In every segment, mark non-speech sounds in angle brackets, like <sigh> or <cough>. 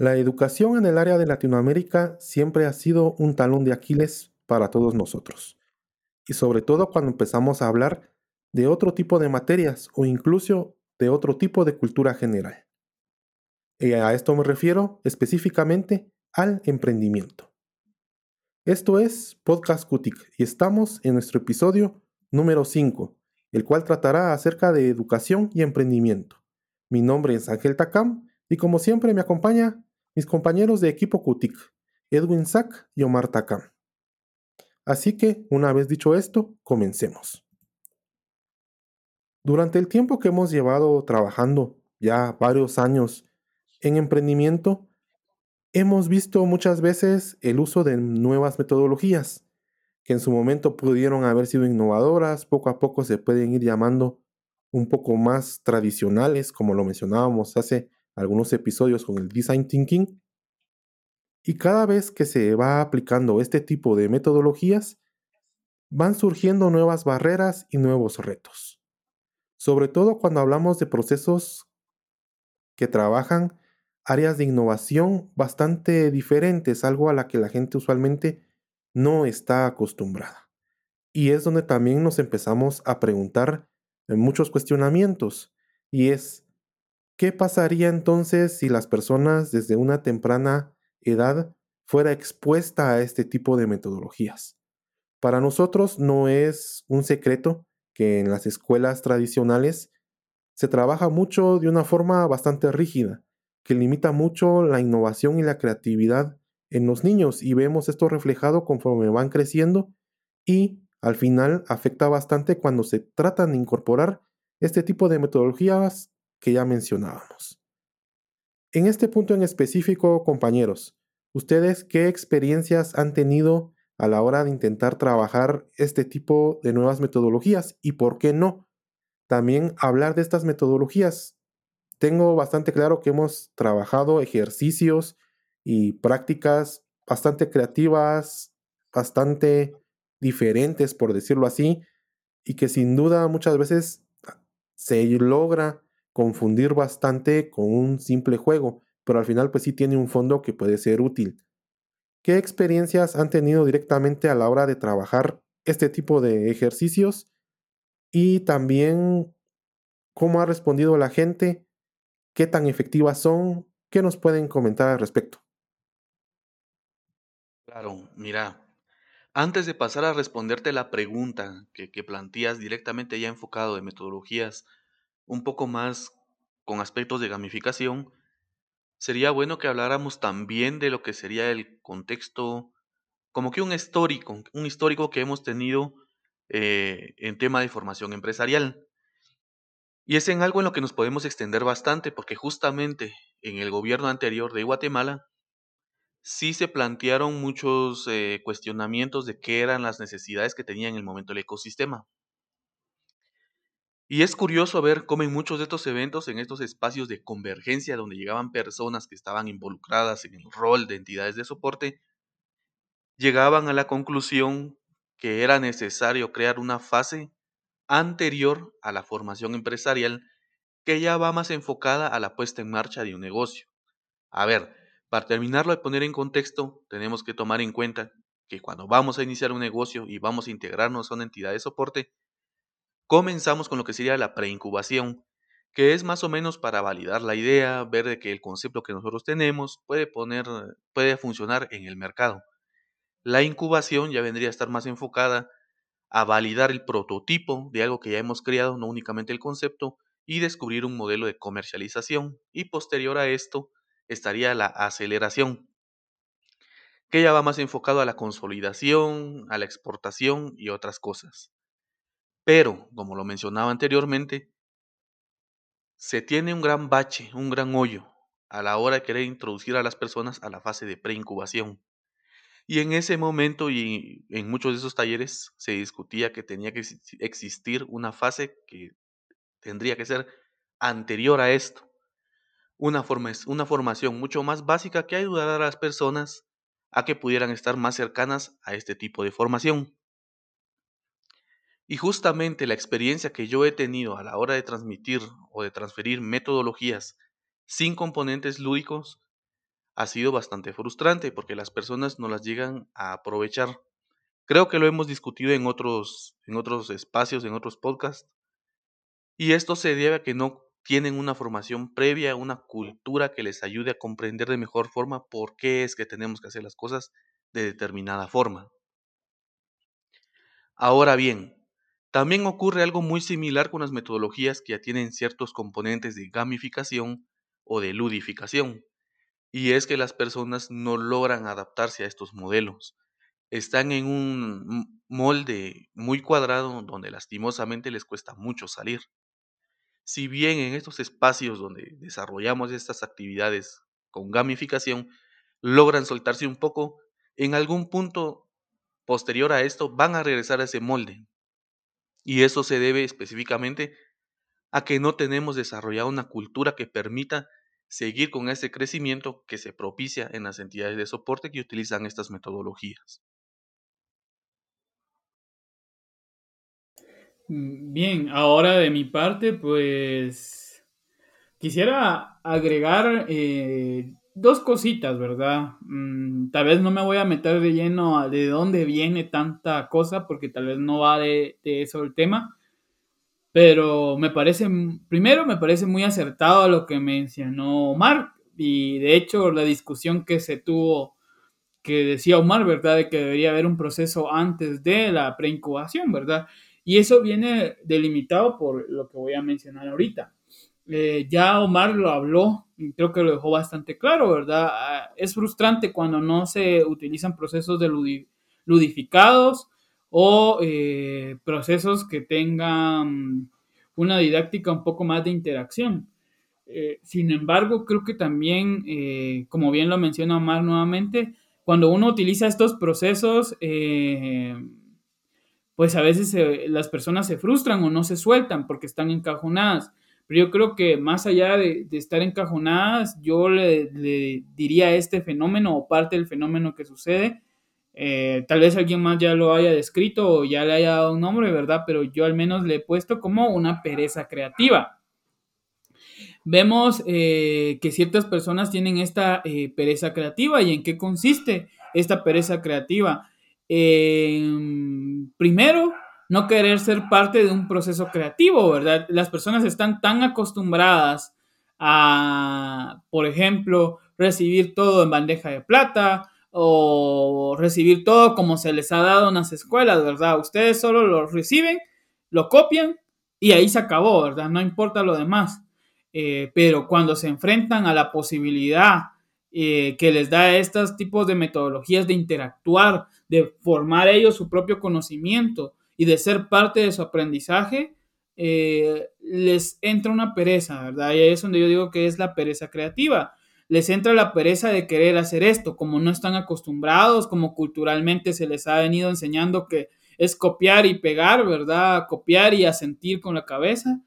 La educación en el área de Latinoamérica siempre ha sido un talón de Aquiles para todos nosotros. Y sobre todo cuando empezamos a hablar de otro tipo de materias o incluso de otro tipo de cultura general. Y a esto me refiero específicamente al emprendimiento. Esto es Podcast Cutic y estamos en nuestro episodio número 5, el cual tratará acerca de educación y emprendimiento. Mi nombre es Ángel Takam y como siempre me acompaña mis compañeros de equipo CUTIC, Edwin Sack y Omar Takam. Así que, una vez dicho esto, comencemos. Durante el tiempo que hemos llevado trabajando, ya varios años, en emprendimiento, hemos visto muchas veces el uso de nuevas metodologías, que en su momento pudieron haber sido innovadoras, poco a poco se pueden ir llamando un poco más tradicionales, como lo mencionábamos hace algunos episodios con el Design Thinking. Y cada vez que se va aplicando este tipo de metodologías, van surgiendo nuevas barreras y nuevos retos. Sobre todo cuando hablamos de procesos que trabajan áreas de innovación bastante diferentes, algo a la que la gente usualmente no está acostumbrada. Y es donde también nos empezamos a preguntar muchos cuestionamientos, y es, ¿Qué pasaría entonces si las personas desde una temprana edad fuera expuesta a este tipo de metodologías? Para nosotros no es un secreto que en las escuelas tradicionales se trabaja mucho de una forma bastante rígida, que limita mucho la innovación y la creatividad en los niños y vemos esto reflejado conforme van creciendo y al final afecta bastante cuando se tratan de incorporar este tipo de metodologías que ya mencionábamos. En este punto en específico, compañeros, ¿ustedes qué experiencias han tenido a la hora de intentar trabajar este tipo de nuevas metodologías y por qué no? También hablar de estas metodologías. Tengo bastante claro que hemos trabajado ejercicios y prácticas bastante creativas, bastante diferentes, por decirlo así, y que sin duda muchas veces se logra confundir bastante con un simple juego, pero al final pues sí tiene un fondo que puede ser útil. ¿Qué experiencias han tenido directamente a la hora de trabajar este tipo de ejercicios? Y también cómo ha respondido la gente, qué tan efectivas son, qué nos pueden comentar al respecto. Claro, mira, antes de pasar a responderte la pregunta que, planteas directamente ya enfocado de metodologías un poco más con aspectos de gamificación, sería bueno que habláramos también de lo que sería el contexto, como que un histórico, un histórico que hemos tenido eh, en tema de formación empresarial. Y es en algo en lo que nos podemos extender bastante, porque justamente en el gobierno anterior de Guatemala sí se plantearon muchos eh, cuestionamientos de qué eran las necesidades que tenía en el momento el ecosistema. Y es curioso ver cómo en muchos de estos eventos, en estos espacios de convergencia donde llegaban personas que estaban involucradas en el rol de entidades de soporte, llegaban a la conclusión que era necesario crear una fase anterior a la formación empresarial que ya va más enfocada a la puesta en marcha de un negocio. A ver, para terminarlo de poner en contexto, tenemos que tomar en cuenta que cuando vamos a iniciar un negocio y vamos a integrarnos a una entidad de soporte, Comenzamos con lo que sería la preincubación, que es más o menos para validar la idea, ver de que el concepto que nosotros tenemos puede, poner, puede funcionar en el mercado. La incubación ya vendría a estar más enfocada a validar el prototipo de algo que ya hemos creado, no únicamente el concepto, y descubrir un modelo de comercialización. Y posterior a esto estaría la aceleración, que ya va más enfocado a la consolidación, a la exportación y otras cosas. Pero, como lo mencionaba anteriormente, se tiene un gran bache, un gran hoyo a la hora de querer introducir a las personas a la fase de preincubación. Y en ese momento y en muchos de esos talleres se discutía que tenía que existir una fase que tendría que ser anterior a esto. Una, una formación mucho más básica que ayudara a las personas a que pudieran estar más cercanas a este tipo de formación. Y justamente la experiencia que yo he tenido a la hora de transmitir o de transferir metodologías sin componentes lúdicos ha sido bastante frustrante porque las personas no las llegan a aprovechar. Creo que lo hemos discutido en otros, en otros espacios, en otros podcasts. Y esto se debe a que no tienen una formación previa, una cultura que les ayude a comprender de mejor forma por qué es que tenemos que hacer las cosas de determinada forma. Ahora bien, también ocurre algo muy similar con las metodologías que ya tienen ciertos componentes de gamificación o de ludificación, y es que las personas no logran adaptarse a estos modelos. Están en un molde muy cuadrado donde lastimosamente les cuesta mucho salir. Si bien en estos espacios donde desarrollamos estas actividades con gamificación logran soltarse un poco, en algún punto posterior a esto van a regresar a ese molde. Y eso se debe específicamente a que no tenemos desarrollado una cultura que permita seguir con ese crecimiento que se propicia en las entidades de soporte que utilizan estas metodologías. Mm, bien, ahora de mi parte, pues quisiera agregar eh, dos cositas, ¿verdad? Mm, tal vez no me voy a meter de lleno a de dónde viene tanta cosa, porque tal vez no va de, eso el tema. Pero me parece, primero me parece muy acertado lo que mencionó Omar, y de hecho la discusión que se tuvo, que decía Omar, ¿verdad? De que debería haber un proceso antes de la preincubación, ¿verdad? Y eso viene delimitado por lo que voy a mencionar ahorita. Eh, ya Omar lo habló y creo que lo dejó bastante claro, ¿verdad? Ah, es frustrante cuando no se utilizan procesos de ludificados o eh, procesos que tengan una didáctica un poco más de interacción. Eh, sin embargo, creo que también, como bien lo menciona Omar nuevamente, cuando uno utiliza estos procesos, pues a veces las personas se frustran o no se sueltan porque están encajonadas. Pero yo creo que más allá de, estar encajonadas, yo le, diría este fenómeno o parte del fenómeno que sucede, eh, tal vez alguien más ya lo haya descrito o ya le haya dado un nombre, ¿verdad? Pero yo al menos le he puesto como una pereza creativa. Vemos eh, que ciertas personas tienen esta eh, pereza creativa y en qué consiste esta pereza creativa. primero, no querer ser parte de un proceso creativo, ¿verdad? Las personas están tan acostumbradas a, por ejemplo, recibir todo en bandeja de plata o recibir todo como se les ha dado en las escuelas, ¿verdad? Ustedes solo lo reciben, lo copian y ahí se acabó, ¿verdad? No importa lo demás. Eh, pero cuando se enfrentan a la posibilidad eh, que les da estos tipos de metodologías de interactuar, de formar ellos su propio conocimiento, y de ser parte de su aprendizaje, eh, les entra una pereza, ¿verdad? Y ahí es donde yo digo que es la pereza creativa. Les entra la pereza de querer hacer esto, como no están acostumbrados, como culturalmente se les ha venido enseñando que es copiar y pegar, ¿verdad? Copiar y asentir con la cabeza.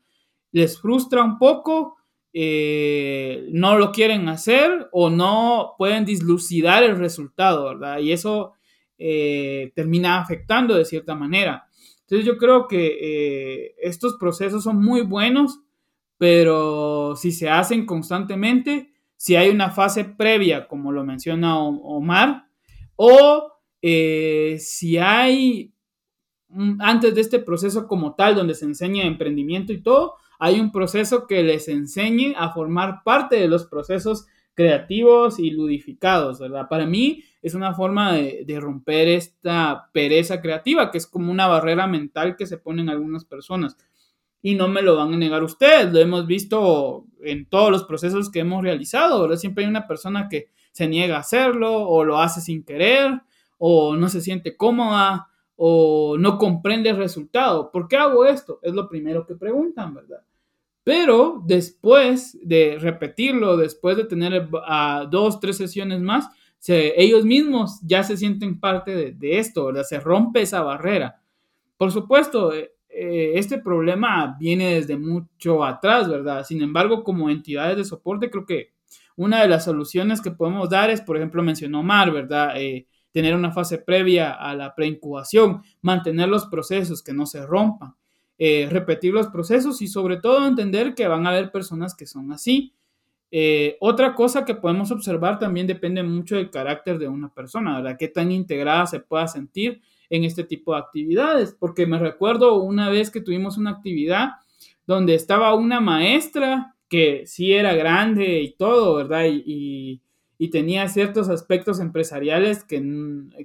Les frustra un poco, eh, no lo quieren hacer o no pueden dislucidar el resultado, ¿verdad? Y eso eh, termina afectando de cierta manera. Entonces yo creo que eh, estos procesos son muy buenos, pero si se hacen constantemente, si hay una fase previa, como lo menciona Omar, o eh, si hay antes de este proceso como tal, donde se enseña emprendimiento y todo, hay un proceso que les enseñe a formar parte de los procesos creativos y ludificados, ¿verdad? Para mí es una forma de, romper esta pereza creativa, que es como una barrera mental que se ponen algunas personas. Y no me lo van a negar ustedes, lo hemos visto en todos los procesos que hemos realizado, ¿verdad? Siempre hay una persona que se niega a hacerlo o lo hace sin querer o no se siente cómoda o no comprende el resultado. ¿Por qué hago esto? Es lo primero que preguntan, ¿verdad? Pero después de repetirlo, después de tener a dos, tres sesiones más, ellos mismos ya se sienten parte de, esto, ¿verdad? Se rompe esa barrera. Por supuesto, eh, eh, este problema viene desde mucho atrás, ¿verdad? Sin embargo, como entidades de soporte, creo que una de las soluciones que podemos dar es, por ejemplo, mencionó Mar, ¿verdad? Eh, tener una fase previa a la preincubación, mantener los procesos que no se rompan. Eh, repetir los procesos y sobre todo entender que van a haber personas que son así. Eh, otra cosa que podemos observar también depende mucho del carácter de una persona, ¿verdad? Qué tan integrada se pueda sentir en este tipo de actividades, porque me recuerdo una vez que tuvimos una actividad donde estaba una maestra que sí era grande y todo, ¿verdad? Y, tenía ciertos aspectos empresariales que,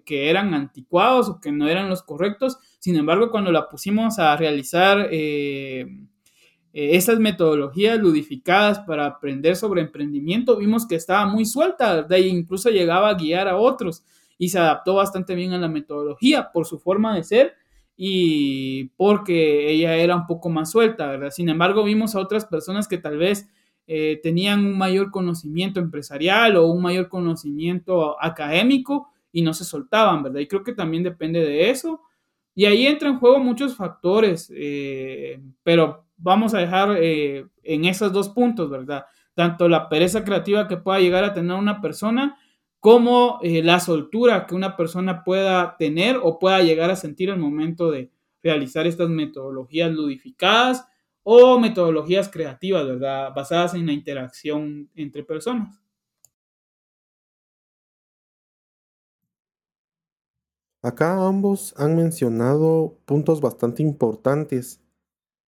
que, eran anticuados o que no eran los correctos. Sin embargo, cuando la pusimos a realizar eh, eh, esas metodologías ludificadas para aprender sobre emprendimiento, vimos que estaba muy suelta, ¿verdad? E incluso llegaba a guiar a otros y se adaptó bastante bien a la metodología por su forma de ser y porque ella era un poco más suelta, ¿verdad? Sin embargo, vimos a otras personas que tal vez eh, tenían un mayor conocimiento empresarial o un mayor conocimiento académico y no se soltaban, ¿verdad? Y creo que también depende de eso. Y ahí entran en juego muchos factores, eh, pero vamos a dejar eh, en esos dos puntos, ¿verdad? Tanto la pereza creativa que pueda llegar a tener una persona como la soltura que una persona pueda tener o pueda llegar a sentir al momento de realizar estas metodologías ludificadas o metodologías creativas, ¿verdad? Basadas en la interacción entre personas. Acá ambos han mencionado puntos bastante importantes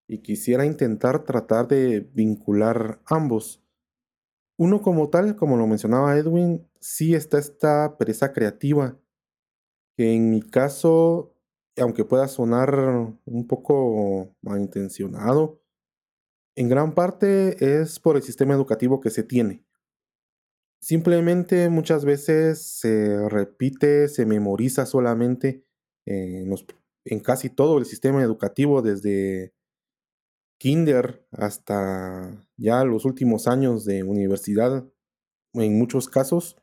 y quisiera intentar tratar de vincular ambos. Uno como tal, como lo mencionaba Edwin, sí está esta pereza creativa, que en mi caso, aunque pueda sonar un poco malintencionado, en gran parte es por el sistema educativo que se tiene. Simplemente muchas veces se repite, se memoriza solamente en, en casi todo el sistema educativo, desde kinder hasta ya los últimos años de universidad en muchos casos.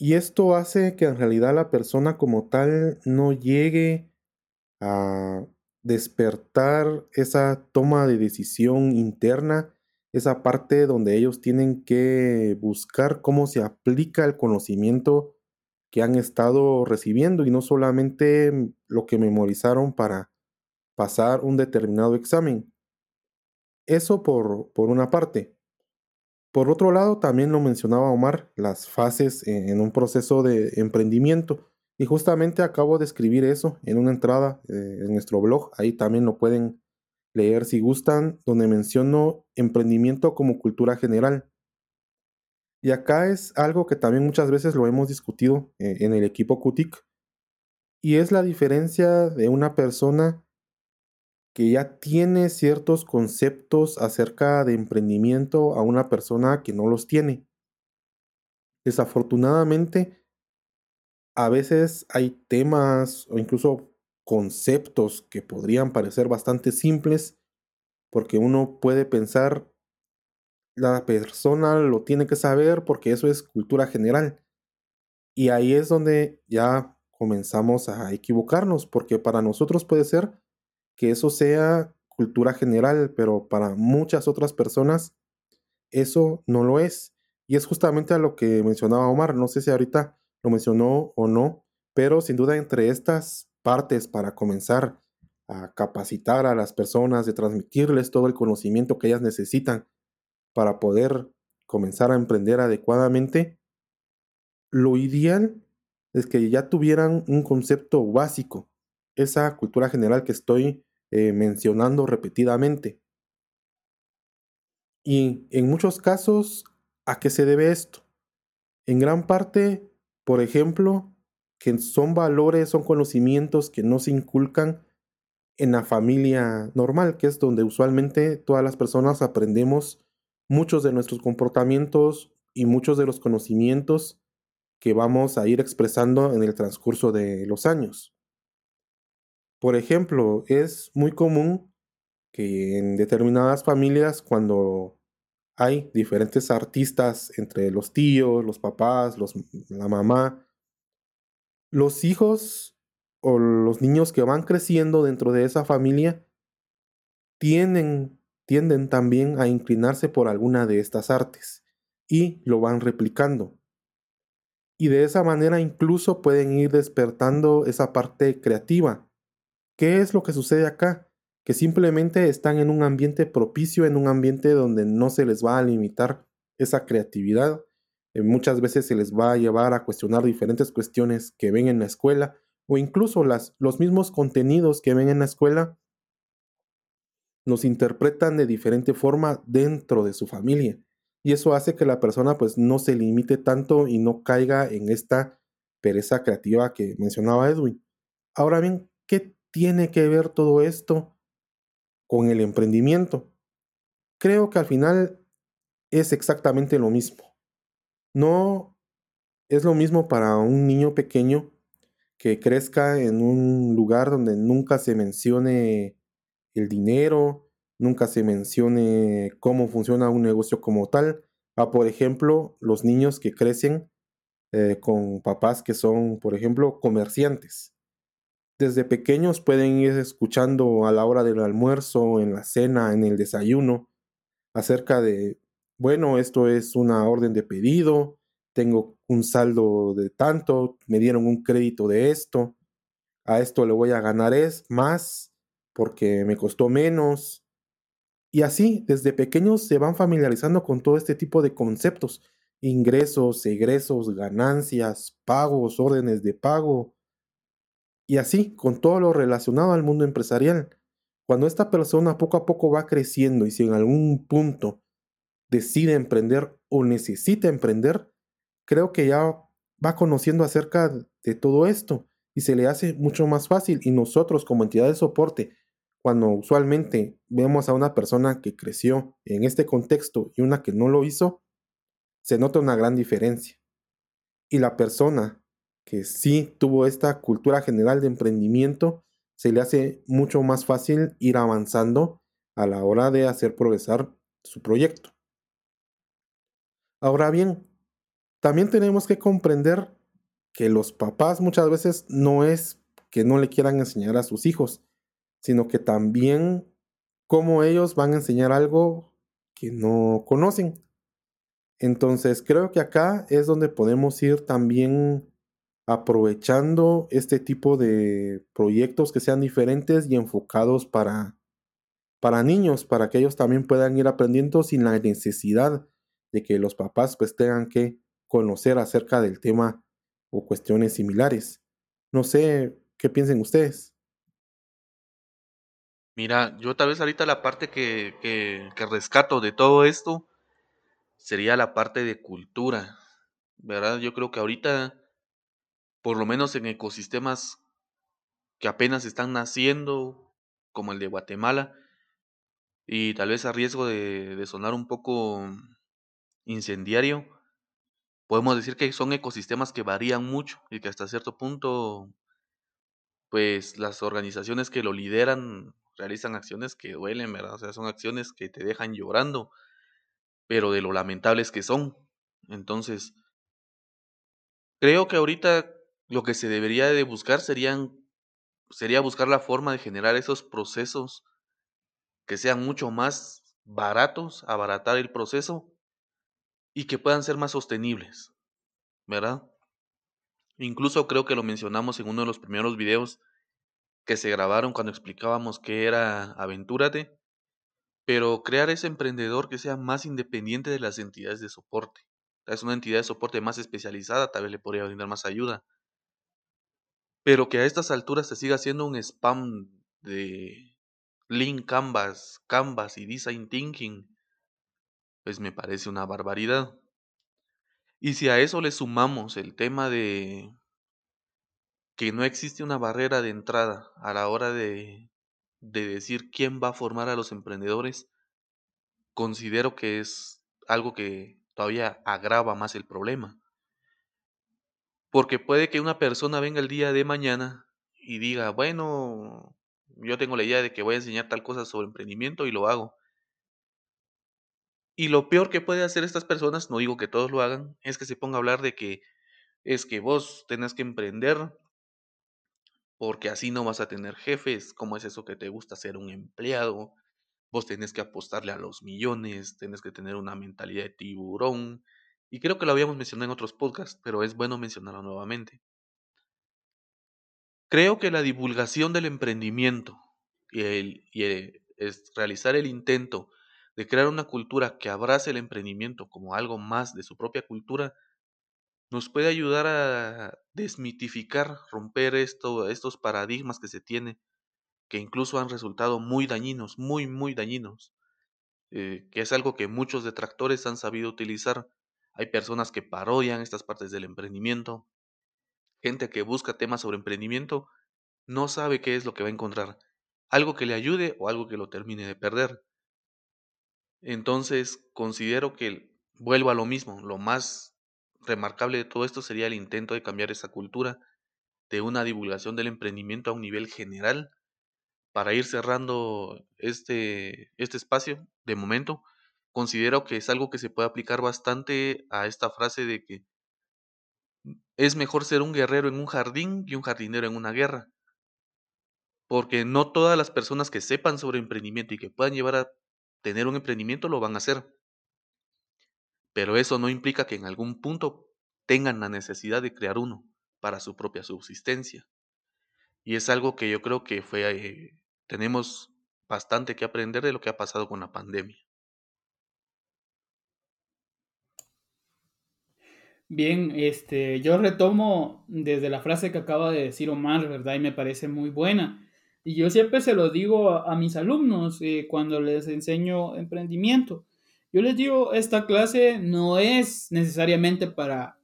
Y esto hace que en realidad la persona como tal no llegue a despertar esa toma de decisión interna, esa parte donde ellos tienen que buscar cómo se aplica el conocimiento que han estado recibiendo y no solamente lo que memorizaron para pasar un determinado examen. Eso por, por una parte. Por otro lado, también lo mencionaba Omar, las fases en un proceso de emprendimiento. Y justamente acabo de escribir eso en una entrada eh, en nuestro blog. Ahí también lo pueden leer si gustan, donde menciono emprendimiento como cultura general. Y acá es algo que también muchas veces lo hemos discutido eh, en el equipo CUTIC. Y es la diferencia de una persona que ya tiene ciertos conceptos acerca de emprendimiento a una persona que no los tiene. Desafortunadamente, a veces hay temas o incluso conceptos que podrían parecer bastante simples porque uno puede pensar la persona lo tiene que saber porque eso es cultura general. Y ahí es donde ya comenzamos a equivocarnos porque para nosotros puede ser que eso sea cultura general, pero para muchas otras personas eso no lo es. Y es justamente a lo que mencionaba Omar, no sé si ahorita lo mencionó o no, pero sin duda entre estas partes para comenzar a capacitar a las personas, de transmitirles todo el conocimiento que ellas necesitan para poder comenzar a emprender adecuadamente, lo ideal es que ya tuvieran un concepto básico, esa cultura general que estoy eh, mencionando repetidamente. Y en muchos casos, ¿a qué se debe esto? En gran parte, por ejemplo, que son valores, son conocimientos que no se inculcan en la familia normal, que es donde usualmente todas las personas aprendemos muchos de nuestros comportamientos y muchos de los conocimientos que vamos a ir expresando en el transcurso de los años. Por ejemplo, es muy común que en determinadas familias cuando hay diferentes artistas entre los tíos, los papás, la mamá, los hijos o los niños que van creciendo dentro de esa familia tienden también a inclinarse por alguna de estas artes y lo van replicando. Y de esa manera incluso pueden ir despertando esa parte creativa ¿Qué es lo que sucede acá? Que simplemente están en un ambiente propicio, en un ambiente donde no se les va a limitar esa creatividad. Eh, muchas veces se les va a llevar a cuestionar diferentes cuestiones que ven en la escuela o incluso las, los mismos contenidos que ven en la escuela los interpretan de diferente forma dentro de su familia. Y eso hace que la persona pues no se limite tanto y no caiga en esta pereza creativa que mencionaba Edwin. Ahora bien, ¿qué tiene que ver todo esto con el emprendimiento? Creo que al final es exactamente lo mismo. No es lo mismo para un niño pequeño que crezca en un lugar donde nunca se mencione el dinero, nunca se mencione cómo funciona un negocio como tal, a por ejemplo los niños que crecen eh, con papás que son, por ejemplo, comerciantes. Desde pequeños pueden ir escuchando a la hora del almuerzo, en la cena, en el desayuno, acerca de, bueno, esto es una orden de pedido, tengo un saldo de tanto, me dieron un crédito de esto, a esto le voy a ganar es más porque me costó menos. Y así, desde pequeños se van familiarizando con todo este tipo de conceptos, ingresos, egresos, ganancias, pagos, órdenes de pago, y así con todo lo relacionado al mundo empresarial. Cuando esta persona poco a poco va creciendo y si en algún punto decide emprender o necesita emprender, creo que ya va conociendo acerca de todo esto y se le hace mucho más fácil y nosotros como entidad de soporte cuando usualmente vemos a una persona que creció en este contexto y una que no lo hizo, se nota una gran diferencia. Y la persona que sí tuvo esta cultura general de emprendimiento, se le hace mucho más fácil ir avanzando a la hora de hacer progresar su proyecto. Ahora bien, también tenemos que comprender que los papás muchas veces no es que no le quieran enseñar a sus hijos, sino que también cómo ellos van a enseñar algo que no conocen. Entonces creo que acá es donde podemos ir también aprovechando este tipo de proyectos que sean diferentes y enfocados para, para niños, para que ellos también puedan ir aprendiendo sin la necesidad de que los papás pues tengan que conocer acerca del tema o cuestiones similares. No sé qué piensen ustedes. Mira, yo tal vez ahorita la parte que, que, rescato de todo esto sería la parte de cultura, ¿verdad? Yo creo que ahorita, por lo menos en ecosistemas que apenas están naciendo, como el de Guatemala, y tal vez a riesgo de, sonar un poco incendiario, podemos decir que son ecosistemas que varían mucho y que hasta cierto punto, pues las organizaciones que lo lideran realizan acciones que duelen, ¿verdad? O sea, son acciones que te dejan llorando, pero de lo lamentables que son. Entonces, creo que ahorita lo que se debería de buscar serían, sería buscar la forma de generar esos procesos que sean mucho más baratos, abaratar el proceso y que puedan ser más sostenibles, ¿verdad? Incluso creo que lo mencionamos en uno de los primeros videos que se grabaron cuando explicábamos qué era Aventúrate, pero crear ese emprendedor que sea más independiente de las entidades de soporte. Es una entidad de soporte más especializada, tal vez le podría brindar más ayuda. Pero que a estas alturas se siga haciendo un spam de Lean Canvas, Canvas y Design Thinking, pues me parece una barbaridad. Y si a eso le sumamos el tema de que no existe una barrera de entrada a la hora de, de decir quién va a formar a los emprendedores, considero que es algo que todavía agrava más el problema. Porque puede que una persona venga el día de mañana y diga, bueno, yo tengo la idea de que voy a enseñar tal cosa sobre emprendimiento y lo hago. Y lo peor que puede hacer estas personas, no digo que todos lo hagan, es que se ponga a hablar de que es que vos tenés que emprender porque así no vas a tener jefes. ¿Cómo es eso que te gusta ser un empleado? Vos tenés que apostarle a los millones, tenés que tener una mentalidad de tiburón. Y creo que lo habíamos mencionado en otros podcasts, pero es bueno mencionarlo nuevamente. Creo que la divulgación del emprendimiento y, el, y es realizar el intento de crear una cultura que abrace el emprendimiento como algo más de su propia cultura, nos puede ayudar a desmitificar, romper esto, estos paradigmas que se tiene, que incluso han resultado muy dañinos, muy, muy dañinos, eh, que es algo que muchos detractores han sabido utilizar. Hay personas que parodian estas partes del emprendimiento, gente que busca temas sobre emprendimiento, no sabe qué es lo que va a encontrar, algo que le ayude o algo que lo termine de perder. Entonces, considero que vuelvo a lo mismo, lo más remarcable de todo esto sería el intento de cambiar esa cultura de una divulgación del emprendimiento a un nivel general para ir cerrando este, este espacio de momento. Considero que es algo que se puede aplicar bastante a esta frase de que es mejor ser un guerrero en un jardín que un jardinero en una guerra. Porque no todas las personas que sepan sobre emprendimiento y que puedan llevar a tener un emprendimiento lo van a hacer. Pero eso no implica que en algún punto tengan la necesidad de crear uno para su propia subsistencia. Y es algo que yo creo que fue, eh, tenemos bastante que aprender de lo que ha pasado con la pandemia. Bien, este, yo retomo desde la frase que acaba de decir Omar, ¿verdad? Y me parece muy buena. Y yo siempre se lo digo a, mis alumnos eh, cuando les enseño emprendimiento. Yo les digo, esta clase no es necesariamente para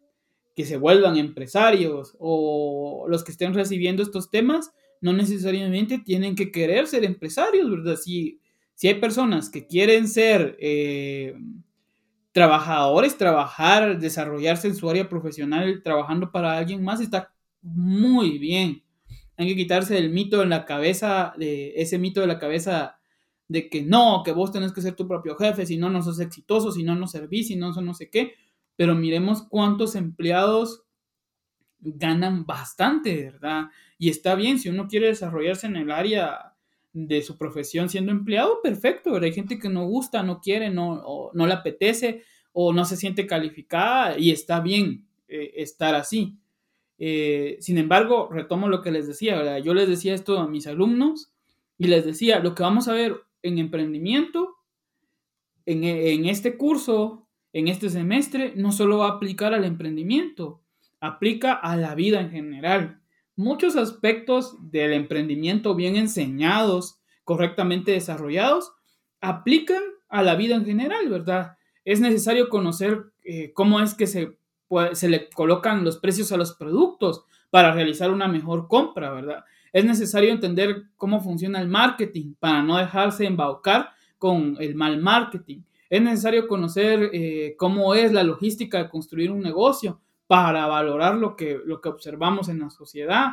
que se vuelvan empresarios o los que estén recibiendo estos temas, no necesariamente tienen que querer ser empresarios, ¿verdad? Si, si hay personas que quieren ser eh, trabajadores, trabajar, desarrollarse en su área profesional, trabajando para alguien más, está muy bien hay que quitarse el mito en la cabeza, de ese mito de la cabeza de que no, que vos tenés que ser tu propio jefe, si no, no sos exitoso, si no, no servís, si no, no sé qué. Pero miremos cuántos empleados ganan bastante, ¿verdad? Y está bien, si uno quiere desarrollarse en el área de su profesión siendo empleado, perfecto, pero hay gente que no gusta, no quiere, no, no le apetece o no se siente calificada y está bien eh, estar así. Eh, sin embargo, retomo lo que les decía, Yo les decía esto a mis alumnos y les decía, lo que vamos a ver en emprendimiento, en, en este curso, en este semestre, no solo va a aplicar al emprendimiento, aplica a la vida en general. Muchos aspectos del emprendimiento bien enseñados, correctamente desarrollados, aplican a la vida en general, ¿verdad? Es necesario conocer eh, cómo es que se se le colocan los precios a los productos para realizar una mejor compra, ¿verdad? Es necesario entender cómo funciona el marketing para no dejarse embaucar con el mal marketing. Es necesario conocer eh, cómo es la logística de construir un negocio para valorar lo que, lo que observamos en la sociedad.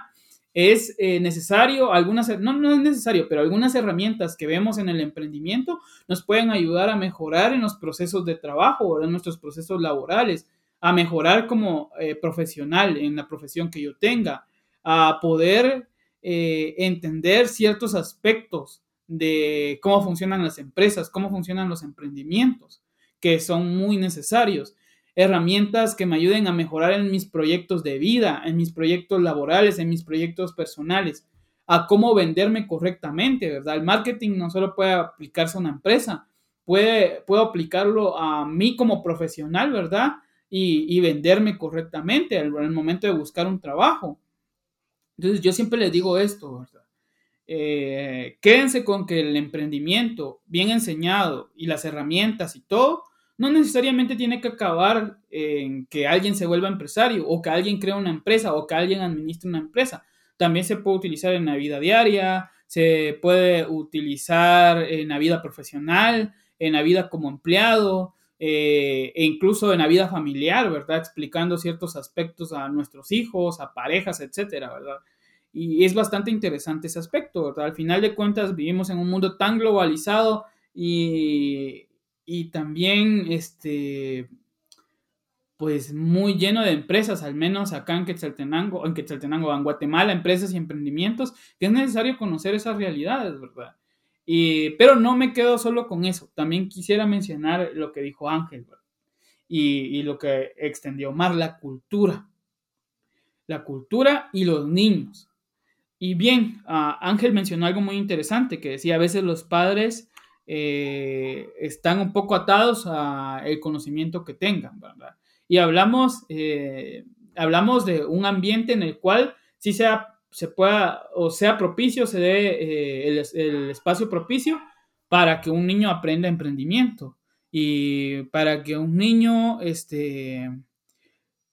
Es eh, necesario, algunas, no, no es necesario, pero algunas herramientas que vemos en el emprendimiento nos pueden ayudar a mejorar en los procesos de trabajo o en nuestros procesos laborales a mejorar como eh, profesional en la profesión que yo tenga, a poder eh, entender ciertos aspectos de cómo funcionan las empresas, cómo funcionan los emprendimientos, que son muy necesarios. Herramientas que me ayuden a mejorar en mis proyectos de vida, en mis proyectos laborales, en mis proyectos personales, a cómo venderme correctamente, ¿verdad? El marketing no solo puede aplicarse a una empresa, puede, puedo aplicarlo a mí como profesional, ¿verdad? y, venderme correctamente al, momento de buscar un trabajo. Entonces yo siempre les digo esto, ¿verdad? Eh, quédense con que el emprendimiento bien enseñado y las herramientas y todo, no necesariamente tiene que acabar en que alguien se vuelva empresario o que alguien crea una empresa o que alguien administre una empresa. También se puede utilizar en la vida diaria, se puede utilizar en la vida profesional, en la vida como empleado, eh, e incluso en la vida familiar, ¿verdad? Explicando ciertos aspectos a nuestros hijos, a parejas, etcétera, ¿verdad? Y es bastante interesante ese aspecto, ¿verdad? Al final de cuentas vivimos en un mundo tan globalizado y, y también, este, pues muy lleno de empresas, al menos acá en Quetzaltenango, en Quetzaltenango, en Guatemala, empresas y emprendimientos, que es necesario conocer esas realidades, ¿verdad? pero no me quedo solo con eso. También quisiera mencionar lo que dijo Ángel y, lo que extendió más, la cultura. La cultura y los niños. Y bien, Ángel mencionó algo muy interesante que decía, a veces los padres eh, están un poco atados al conocimiento que tengan. Y hablamos, eh, hablamos de un ambiente en el cual sí sea, se pueda o sea propicio, se dé el, el espacio propicio para que un niño aprenda emprendimiento y para que un niño este,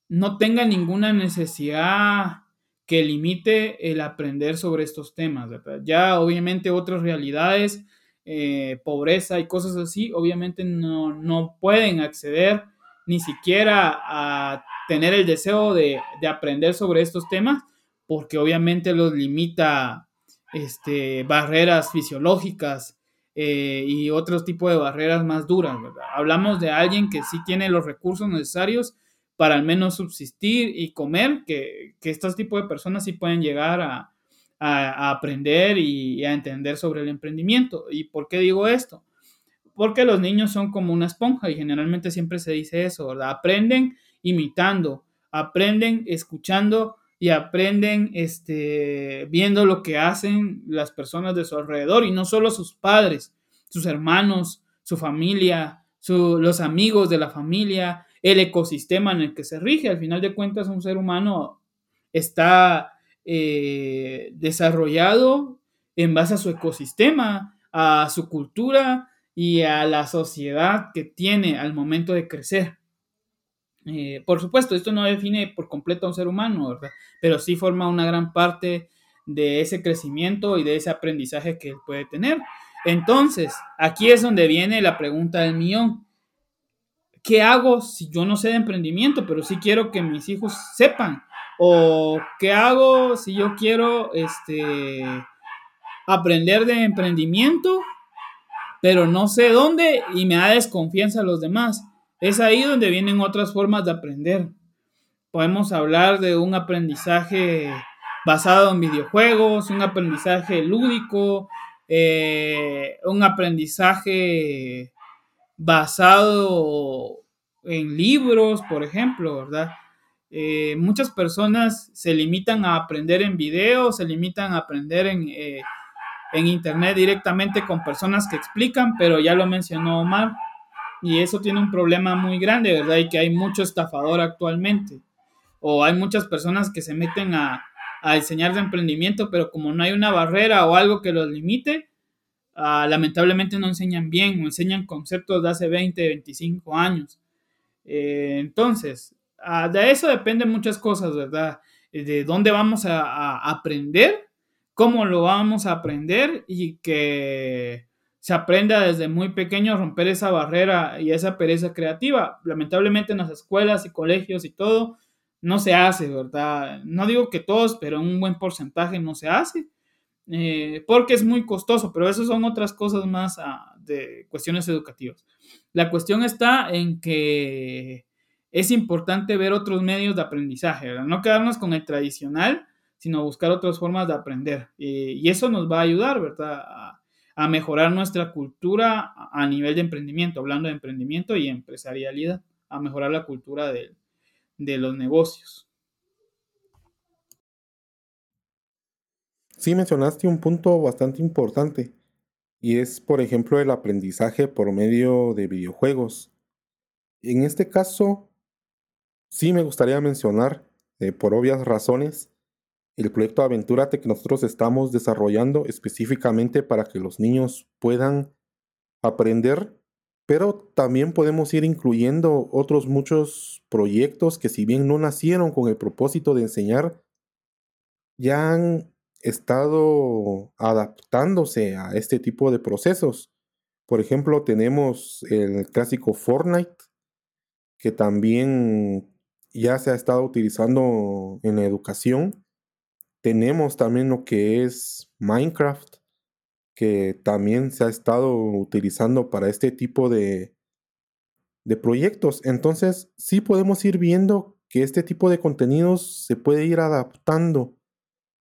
no tenga ninguna necesidad que limite el aprender sobre estos temas. Ya obviamente otras realidades, eh, pobreza y cosas así, obviamente no, no, pueden acceder ni siquiera a tener el deseo de, de, aprender sobre estos temas, porque obviamente los limita este, barreras fisiológicas eh, y otros tipos de barreras más duras. Hablamos de alguien que sí tiene los recursos necesarios para al menos subsistir y comer, que, que estos tipos de personas sí pueden llegar a, aprender y, a entender sobre el emprendimiento. ¿Y por qué digo esto? Porque los niños son como una esponja y generalmente siempre se dice eso, ¿verdad? Aprenden imitando, aprenden escuchando y aprenden este, viendo lo que hacen las personas de su alrededor y no solo sus padres, sus hermanos, su familia, los amigos de la familia, el ecosistema en el que se rige. Al final de cuentas, un ser humano está eh, desarrollado en base a su ecosistema, a su cultura y a la sociedad que tiene al momento de crecer. Eh, por supuesto, esto no define por completo a un ser humano, ¿verdad? Pero sí forma una gran parte de ese crecimiento y de ese aprendizaje que él puede tener. Entonces, aquí es donde viene la pregunta del millón. ¿qué hago si yo no sé de emprendimiento, pero sí quiero que mis hijos sepan? ¿O qué hago si yo quiero este, aprender de emprendimiento, pero no sé dónde y me da desconfianza a los demás? Es ahí donde vienen otras formas de aprender. Podemos hablar de un aprendizaje basado en videojuegos, un aprendizaje lúdico, eh, un aprendizaje basado en libros, por ejemplo, ¿verdad? Eh, muchas personas se limitan a aprender en video, se limitan a aprender en, eh, en internet directamente con personas que explican, pero ya lo mencionó Omar, y eso tiene un problema muy grande, ¿verdad? Y que hay mucho estafador actualmente, o hay muchas personas que se meten a, a enseñar de emprendimiento, pero como no hay una barrera o algo que los limite, Ah, lamentablemente no enseñan bien o enseñan conceptos de hace 20, 25 años. Eh, entonces, de eso dependen muchas cosas, ¿verdad? Eh, de dónde vamos a, aprender, cómo lo vamos a aprender y que se aprenda desde muy pequeño a romper esa barrera y esa pereza creativa. Lamentablemente en las escuelas y colegios y todo no se hace, ¿verdad? No digo que todos, pero un buen porcentaje no se hace. Eh, porque es muy costoso, pero eso son otras cosas más ah, de cuestiones educativas. La cuestión está en que es importante ver otros medios de aprendizaje, no quedarnos con el tradicional, sino buscar otras formas de aprender. y eso nos va a ayudar, ¿verdad? A, mejorar nuestra cultura a nivel de emprendimiento, hablando de emprendimiento y empresarialidad, a mejorar la cultura de los negocios. Sí mencionaste un punto bastante importante y es, por ejemplo, el aprendizaje por medio de videojuegos. En este caso, sí me gustaría mencionar, eh, por obvias razones, el proyecto Aventúrate que nosotros estamos desarrollando específicamente para que los niños puedan aprender, pero también podemos ir incluyendo otros muchos proyectos que si bien no nacieron con el propósito de enseñar, ya han estado adaptándose a este tipo de procesos. Por ejemplo, tenemos el clásico Fortnite, que también ya se ha estado utilizando en educación. Tenemos también lo que es Minecraft, que también se ha estado utilizando para este tipo de, de proyectos. Entonces, sí podemos ir viendo que este tipo de contenidos se puede ir adaptando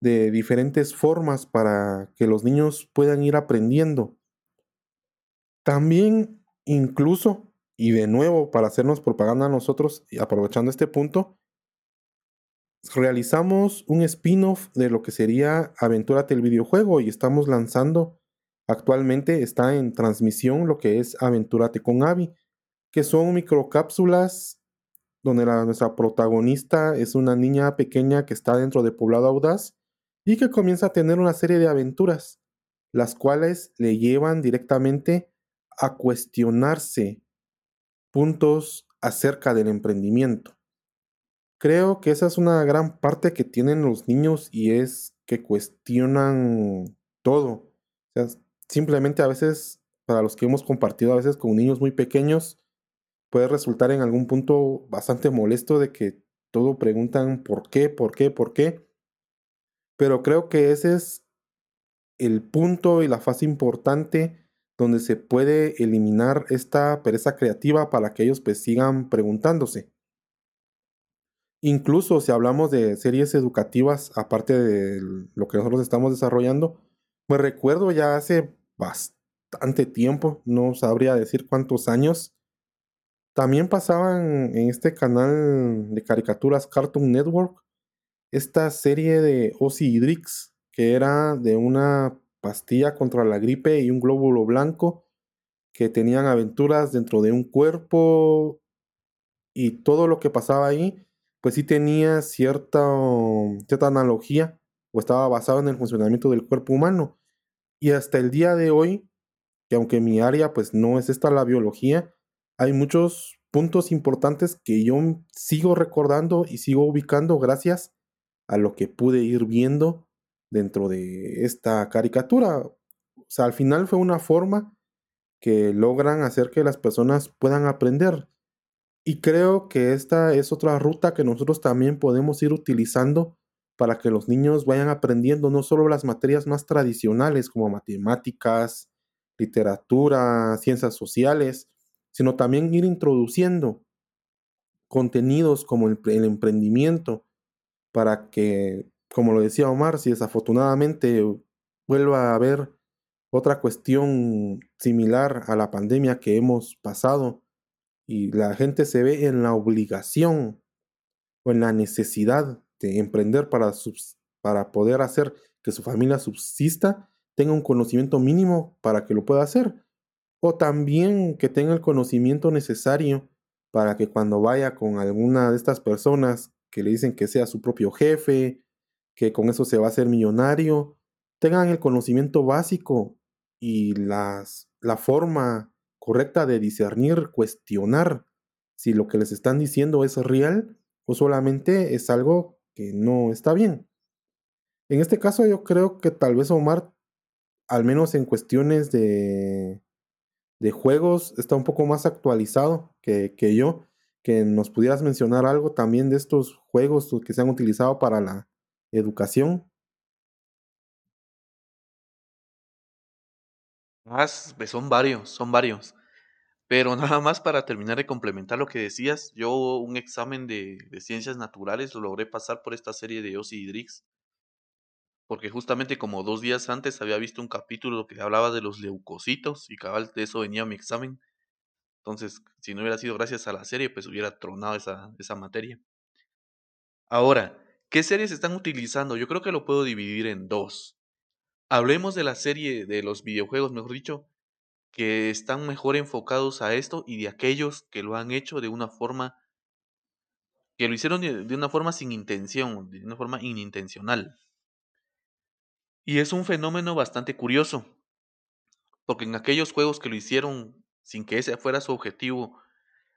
de diferentes formas para que los niños puedan ir aprendiendo. También incluso, y de nuevo para hacernos propaganda a nosotros, y aprovechando este punto, realizamos un spin-off de lo que sería Aventúrate el videojuego y estamos lanzando Actualmente está en transmisión lo que es Aventúrate con Abby, que son microcápsulas donde la, nuestra protagonista es una niña pequeña que está dentro de Poblado Audaz y que comienza a tener una serie de aventuras, las cuales le llevan directamente a cuestionarse puntos acerca del emprendimiento. Creo que esa es una gran parte que tienen los niños y es que cuestionan todo. simplemente a veces, para los que hemos compartido a veces con niños muy pequeños, puede resultar en algún punto bastante molesto de que todo preguntan por qué, por qué, por qué. Pero creo que ese es el punto y la fase importante donde se puede eliminar esta pereza creativa para que ellos pues sigan preguntándose. Incluso si hablamos de series educativas, aparte de lo que nosotros estamos desarrollando, me recuerdo ya hace bastante tiempo, no sabría decir cuántos años, también pasaban en este canal de caricaturas Cartoon Network esta serie de Ozzy y que era de una pastilla contra la gripe y un glóbulo blanco que tenían aventuras dentro de un cuerpo y todo lo que pasaba ahí, pues sí tenía cierta, cierta analogía o estaba basado en el funcionamiento del cuerpo humano. Y hasta el día de hoy, que aunque mi área pues no es esta la biología, hay muchos puntos importantes que yo sigo recordando y sigo ubicando gracias a lo que pude ir viendo dentro de esta caricatura. O sea, al final fue una forma que logran hacer que las personas puedan aprender. Y creo que esta es otra ruta que nosotros también podemos ir utilizando para que los niños vayan aprendiendo no solo las materias más tradicionales como matemáticas, literatura, ciencias sociales, sino también ir introduciendo contenidos como el, el emprendimiento para que como lo decía Omar, si desafortunadamente vuelva a haber otra cuestión similar a la pandemia que hemos pasado y la gente se ve en la obligación o en la necesidad de emprender para, para poder hacer que su familia subsista, tenga un conocimiento mínimo para que lo pueda hacer. O también que tenga el conocimiento necesario para que cuando vaya con alguna de estas personas que le dicen que sea su propio jefe que con eso se va a hacer millonario, tengan el conocimiento básico y las, la forma correcta de discernir, cuestionar si lo que les están diciendo es real o solamente es algo que no está bien. En este caso yo creo que tal vez Omar, al menos en cuestiones de, de juegos, está un poco más actualizado que, que yo, que nos pudieras mencionar algo también de estos juegos que se han utilizado para la, educación. Más, pues son varios, son varios. Pero <laughs> nada más para terminar de complementar lo que decías, yo un examen de, ciencias naturales lo logré pasar por esta serie de Ozzy y Drix. Porque justamente como dos días antes había visto un capítulo que hablaba de los leucocitos y cabal de eso venía mi examen. Entonces, si no hubiera sido gracias a la serie, pues hubiera tronado esa, esa materia. Ahora, ¿Qué series están utilizando? Yo creo que lo puedo dividir en dos. Hablemos de la serie de los videojuegos, mejor dicho, que están mejor enfocados a esto y de aquellos que lo han hecho de una forma que lo hicieron de una forma sin intención, de una forma inintencional. Y es un fenómeno bastante curioso, porque en aquellos juegos que lo hicieron sin que ese fuera su objetivo,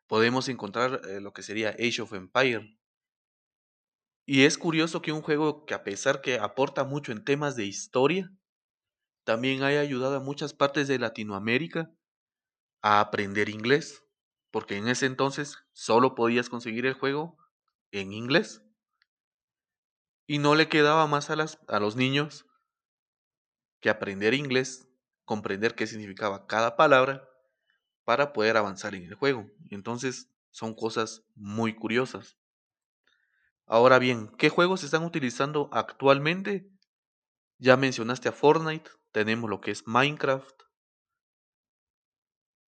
podemos encontrar eh, lo que sería Age of Empire, y es curioso que un juego que a pesar que aporta mucho en temas de historia, también haya ayudado a muchas partes de Latinoamérica a aprender inglés, porque en ese entonces solo podías conseguir el juego en inglés. Y no le quedaba más a, a los niños que aprender inglés, comprender qué significaba cada palabra para poder avanzar en el juego. Entonces son cosas muy curiosas. Ahora bien, ¿qué juegos están utilizando actualmente? Ya mencionaste a Fortnite, tenemos lo que es Minecraft.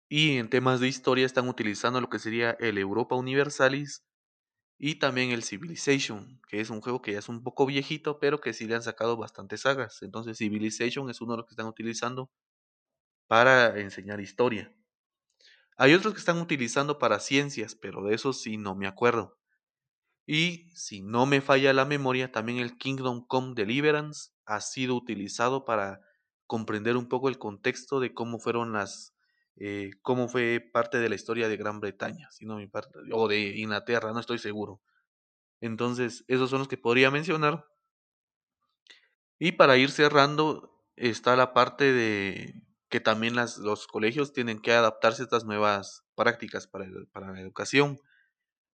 Y en temas de historia están utilizando lo que sería el Europa Universalis y también el Civilization, que es un juego que ya es un poco viejito, pero que sí le han sacado bastantes sagas. Entonces Civilization es uno de los que están utilizando para enseñar historia. Hay otros que están utilizando para ciencias, pero de eso sí no me acuerdo. Y si no me falla la memoria, también el Kingdom Come Deliverance ha sido utilizado para comprender un poco el contexto de cómo fueron las, eh, cómo fue parte de la historia de Gran Bretaña, si no o de Inglaterra, no estoy seguro. Entonces, esos son los que podría mencionar. Y para ir cerrando, está la parte de que también los colegios tienen que adaptarse a estas nuevas prácticas para, para la educación,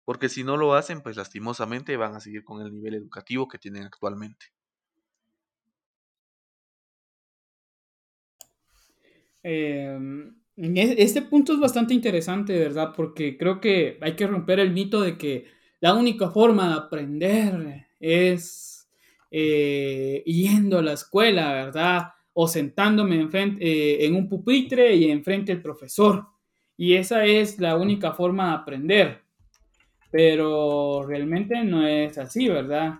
porque si no lo hacen, pues lastimosamente van a seguir con el nivel educativo que tienen actualmente. Em, este punto es bastante interesante, ¿verdad? Porque creo que hay que romper el mito de que la única forma de aprender es eh, yendo a la escuela, ¿verdad? O sentándome eh, en un pupitre y enfrente del profesor. Y esa es la única forma de aprender. Pero realmente no es así, ¿verdad?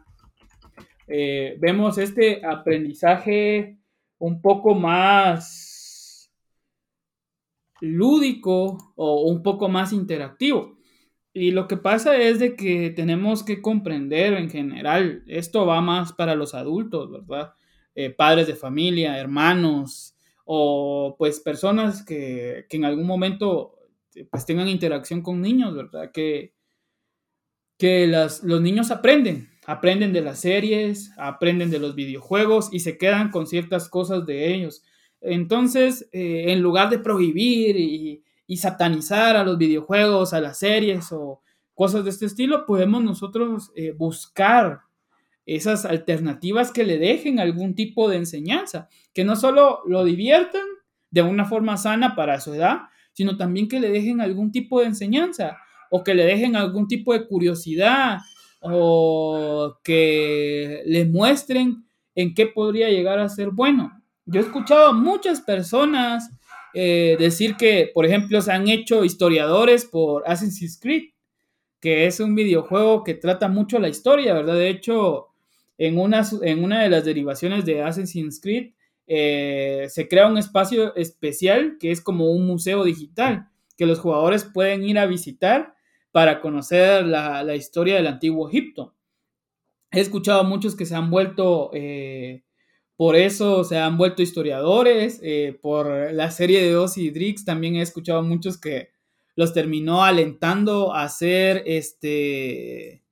Eh, vemos este aprendizaje un poco más lúdico o un poco más interactivo. Y lo que pasa es de que tenemos que comprender en general, esto va más para los adultos, ¿verdad? Eh, padres de familia, hermanos o pues personas que, en algún momento pues tengan interacción con niños, ¿verdad? Que, que los niños aprenden, aprenden de las series, aprenden de los videojuegos y se quedan con ciertas cosas de ellos. Entonces, eh, en lugar de prohibir y, y satanizar a los videojuegos, a las series o cosas de este estilo, podemos nosotros eh, buscar esas alternativas que le dejen algún tipo de enseñanza, que no solo lo diviertan de una forma sana para su edad, sino también que le dejen algún tipo de enseñanza o que le dejen algún tipo de curiosidad o que le muestren en qué podría llegar a ser bueno. Yo he escuchado a muchas personas eh, decir que, por ejemplo, se han hecho historiadores por Assassin's Creed, que es un videojuego que trata mucho la historia, ¿verdad? De hecho, en una, en una de las derivaciones de Assassin's Creed, eh, se crea un espacio especial que es como un museo digital, que los jugadores pueden ir a visitar para conocer la, historia del antiguo Egipto. He escuchado a muchos que se han vuelto eh, por eso se han vuelto historiadores. Eh, por la serie de Ozzy Drix también he escuchado a muchos que los terminó alentando a ser este,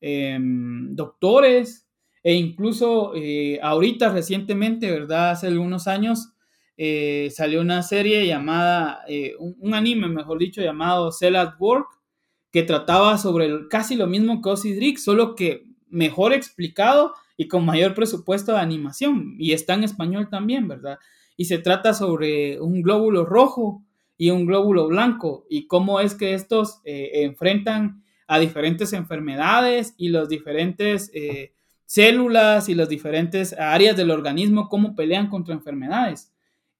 em, doctores. E incluso eh, ahorita recientemente, ¿verdad? Hace algunos años salió una serie llamada, un, anime, mejor dicho, llamado Cell at Work, que trataba sobre casi lo mismo que Ozzy Drix, solo que mejor explicado y con mayor presupuesto de animación. Y está en español también, ¿verdad? Y se trata sobre un glóbulo rojo y un glóbulo blanco y cómo es que estos eh, enfrentan a diferentes enfermedades y las diferentes eh, células y las diferentes áreas del organismo, cómo pelean contra enfermedades.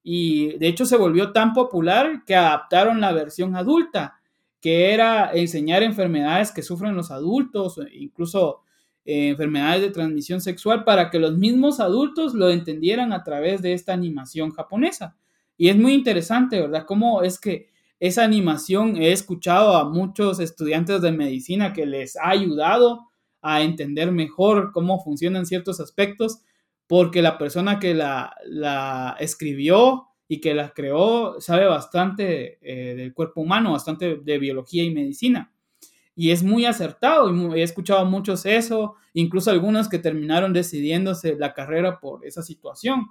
Y de hecho se volvió tan popular que adaptaron la versión adulta, que era enseñar enfermedades que sufren los adultos, incluso eh, enfermedades de transmisión sexual para que los mismos adultos lo entendieran a través de esta animación japonesa. Y es muy interesante, ¿verdad? Cómo es que esa animación he escuchado a muchos estudiantes de medicina que les ha ayudado a entender mejor cómo funcionan ciertos aspectos, porque la persona que la, la escribió y que la creó sabe bastante eh, del cuerpo humano, bastante de biología y medicina y es muy acertado y he escuchado muchos eso, incluso algunos que terminaron decidiéndose la carrera por esa situación.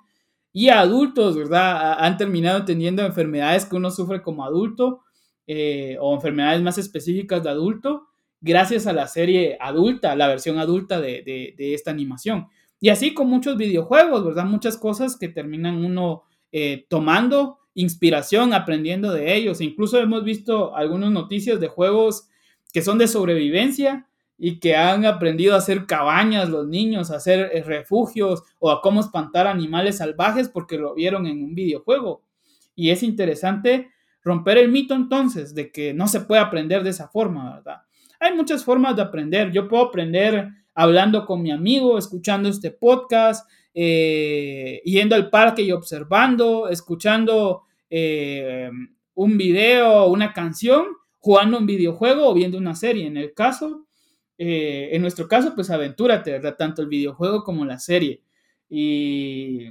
Y adultos, ¿verdad? Han terminado entendiendo enfermedades que uno sufre como adulto eh, o enfermedades más específicas de adulto gracias a la serie adulta, la versión adulta de, esta animación. Y así con muchos videojuegos, ¿verdad? Muchas cosas que terminan uno eh, tomando inspiración, aprendiendo de ellos. Incluso hemos visto algunas noticias de juegos que son de sobrevivencia y que han aprendido a hacer cabañas los niños, a hacer eh, refugios o a cómo espantar animales salvajes porque lo vieron en un videojuego. Y es interesante romper el mito entonces de que no se puede aprender de esa forma, ¿verdad? Hay muchas formas de aprender. Yo puedo aprender hablando con mi amigo, escuchando este podcast, eh, yendo al parque y observando, escuchando eh, un video, una canción, jugando un videojuego o viendo una serie. En el caso, eh, en nuestro caso, pues aventúrate. Tanto el videojuego como la serie. Y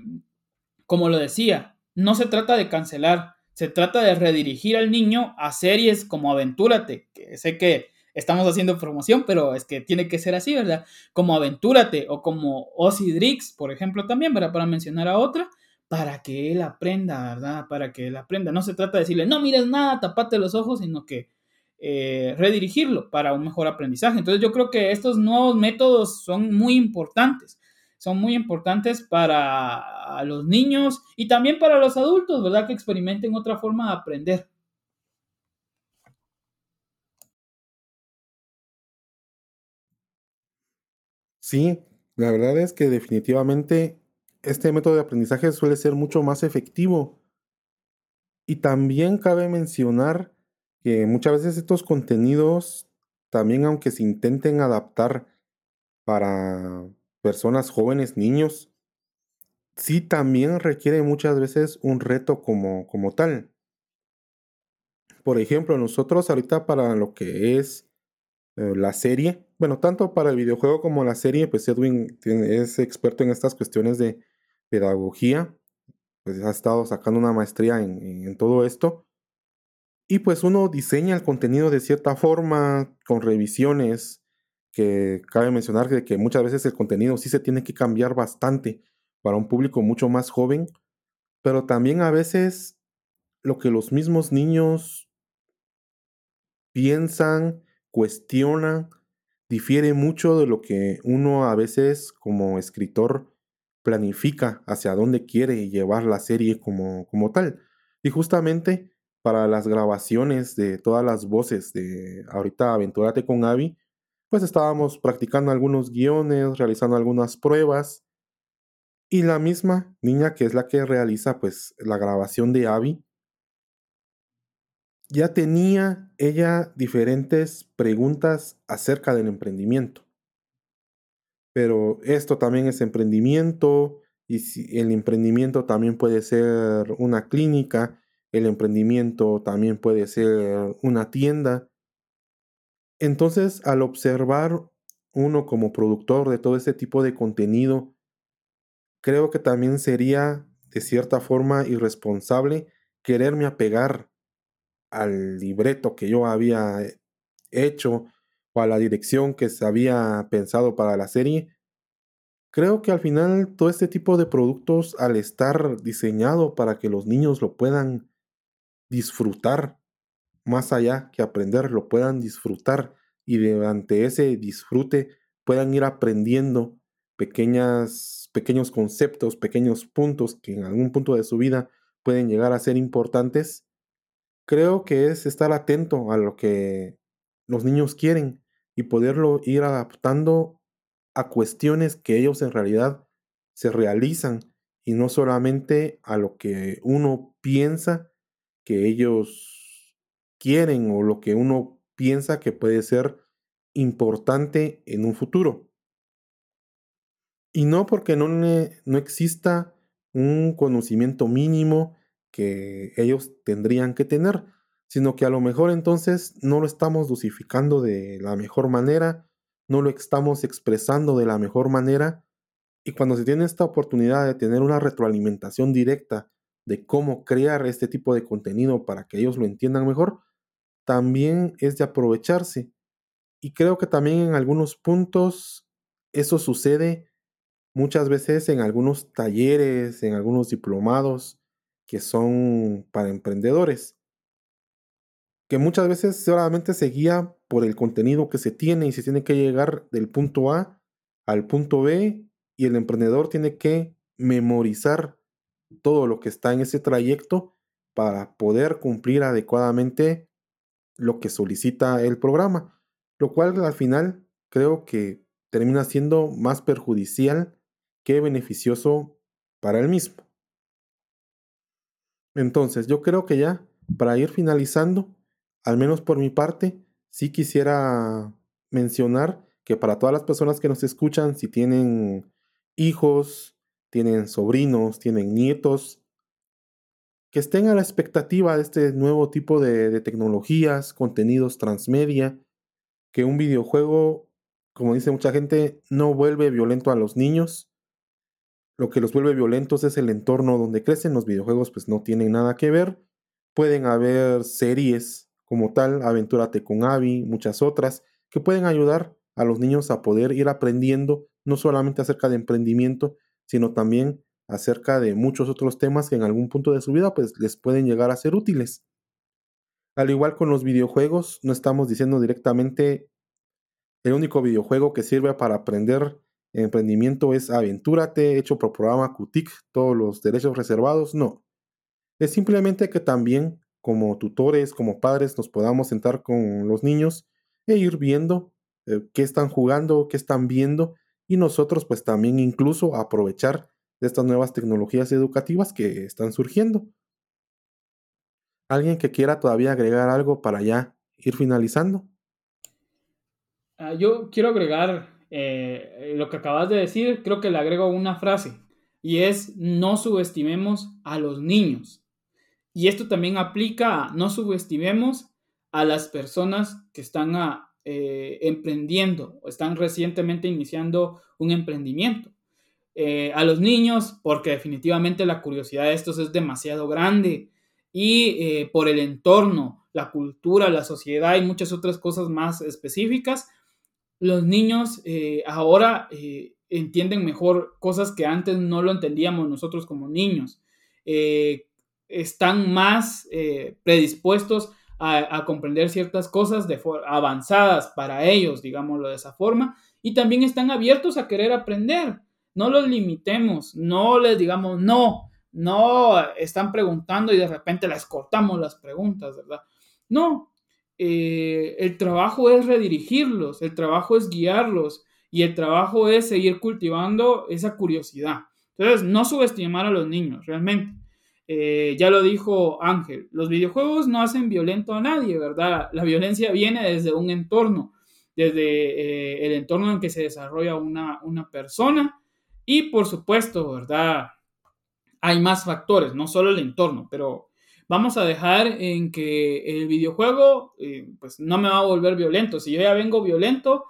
como lo decía, no se trata de cancelar, se trata de redirigir al niño a series como Aventúrate, que sé que estamos haciendo promoción, pero es que tiene que ser así, ¿verdad? Como Aventúrate o como Ozzy Drix, por ejemplo, también, ¿verdad? Para mencionar a otra, para que él aprenda, ¿verdad? Para que él aprenda. No se trata de decirle, no mires nada, tapate los ojos, sino que eh, redirigirlo para un mejor aprendizaje. Entonces yo creo que estos nuevos métodos son muy importantes. Son muy importantes para los niños y también para los adultos, ¿verdad? Que experimenten otra forma de aprender. Sí, la verdad es que definitivamente este método de aprendizaje suele ser mucho más efectivo. Y también cabe mencionar que muchas veces estos contenidos, también aunque se intenten adaptar para personas jóvenes, niños, sí también requiere muchas veces un reto como, como tal. Por ejemplo, nosotros ahorita para lo que es eh, la serie, bueno, tanto para el videojuego como la serie, pues Edwin es experto en estas cuestiones de pedagogía, pues ha estado sacando una maestría en, todo esto. Y pues uno diseña el contenido de cierta forma, con revisiones, que cabe mencionar que, que muchas veces el contenido sí se tiene que cambiar bastante para un público mucho más joven, pero también a veces lo que los mismos niños piensan cuestiona, difiere mucho de lo que uno a veces como escritor planifica hacia dónde quiere llevar la serie como, como tal. Y justamente para las grabaciones de todas las voces de ahorita Aventúrate con Avi, pues estábamos practicando algunos guiones, realizando algunas pruebas. Y la misma niña que es la que realiza pues la grabación de Avi, ya tenía ella diferentes preguntas acerca del emprendimiento. Pero esto también es emprendimiento y si el emprendimiento también puede ser una clínica, el emprendimiento también puede ser una tienda. Entonces, al observar uno como productor de todo este tipo de contenido, creo que también sería de cierta forma irresponsable quererme apegar al libreto que yo había hecho o a la dirección que se había pensado para la serie, creo que al final todo este tipo de productos, al estar diseñado para que los niños lo puedan disfrutar, más allá que aprender, lo puedan disfrutar y durante ese disfrute puedan ir aprendiendo pequeñas, pequeños conceptos, pequeños puntos que en algún punto de su vida pueden llegar a ser importantes, creo que es estar atento a lo que los niños quieren y poderlo ir adaptando a cuestiones que ellos en realidad se realizan y no solamente a lo que uno piensa que ellos quieren o lo que uno piensa que puede ser importante en un futuro. Y no porque no, no exista un conocimiento mínimo que ellos tendrían que tener, sino que a lo mejor entonces no lo estamos dosificando de la mejor manera, no lo estamos expresando de la mejor manera, y cuando se tiene esta oportunidad de tener una retroalimentación directa de cómo crear este tipo de contenido para que ellos lo entiendan mejor, también es de aprovecharse. Y creo que también en algunos puntos eso sucede muchas veces en algunos talleres, en algunos diplomados, que son para emprendedores, que muchas veces solamente se guía por el contenido que se tiene y se tiene que llegar del punto A al punto B y el emprendedor tiene que memorizar todo lo que está en ese trayecto para poder cumplir adecuadamente lo que solicita el programa, lo cual al final creo que termina siendo más perjudicial que beneficioso para el mismo. Entonces, yo creo que ya, para ir finalizando, al menos por mi parte, sí quisiera mencionar que para todas las personas que nos escuchan, si tienen hijos, tienen sobrinos, tienen nietos, que estén a la expectativa de este nuevo tipo de, tecnologías, contenidos transmedia, que un videojuego, como dice mucha gente, no vuelve violento a los niños. Lo que los vuelve violentos es el entorno donde crecen. Los videojuegos pues no tienen nada que ver. Pueden haber series como tal, Aventúrate con Abby, muchas otras, que pueden ayudar a los niños a poder ir aprendiendo no solamente acerca de emprendimiento, sino también acerca de muchos otros temas que en algún punto de su vida pues les pueden llegar a ser útiles. Al igual con los videojuegos, no estamos diciendo directamente el único videojuego que sirve para aprender emprendimiento es Aventúrate, hecho por programa QTIC, todos los derechos reservados, no. Es simplemente que también como tutores, como padres, nos podamos sentar con los niños e ir viendo eh, qué están jugando, qué están viendo y nosotros pues también incluso aprovechar de estas nuevas tecnologías educativas que están surgiendo. ¿Alguien que quiera todavía agregar algo para ya ir finalizando? Ah, yo quiero agregar eh, lo que acabas de decir, creo que le agrego una frase y es no subestimemos a los niños. Y esto también aplica no subestimemos a las personas que están a, eh, emprendiendo o están recientemente iniciando un emprendimiento. Eh, a los niños, porque definitivamente la curiosidad de estos es demasiado grande y por el entorno, la cultura, la sociedad y muchas otras cosas más específicas, los niños ahora entienden mejor cosas que antes no lo entendíamos nosotros como niños. están más predispuestos a, comprender ciertas cosas de avanzadas para ellos, digámoslo de esa forma, y también están abiertos a querer aprender. No los limitemos, no les digamos no, no están preguntando y de repente les cortamos las preguntas, ¿verdad? No, eh, el trabajo es redirigirlos, el trabajo es guiarlos y el trabajo es seguir cultivando esa curiosidad. Entonces, no subestimar a los niños, realmente. Eh, ya lo dijo Ángel, los videojuegos no hacen violento a nadie, ¿verdad? La violencia viene desde un entorno, desde eh, el entorno en que se desarrolla una, una persona y por supuesto, ¿verdad? Hay más factores, no solo el entorno, pero vamos a dejar en que el videojuego eh, pues no me va a volver violento. Si yo ya vengo violento,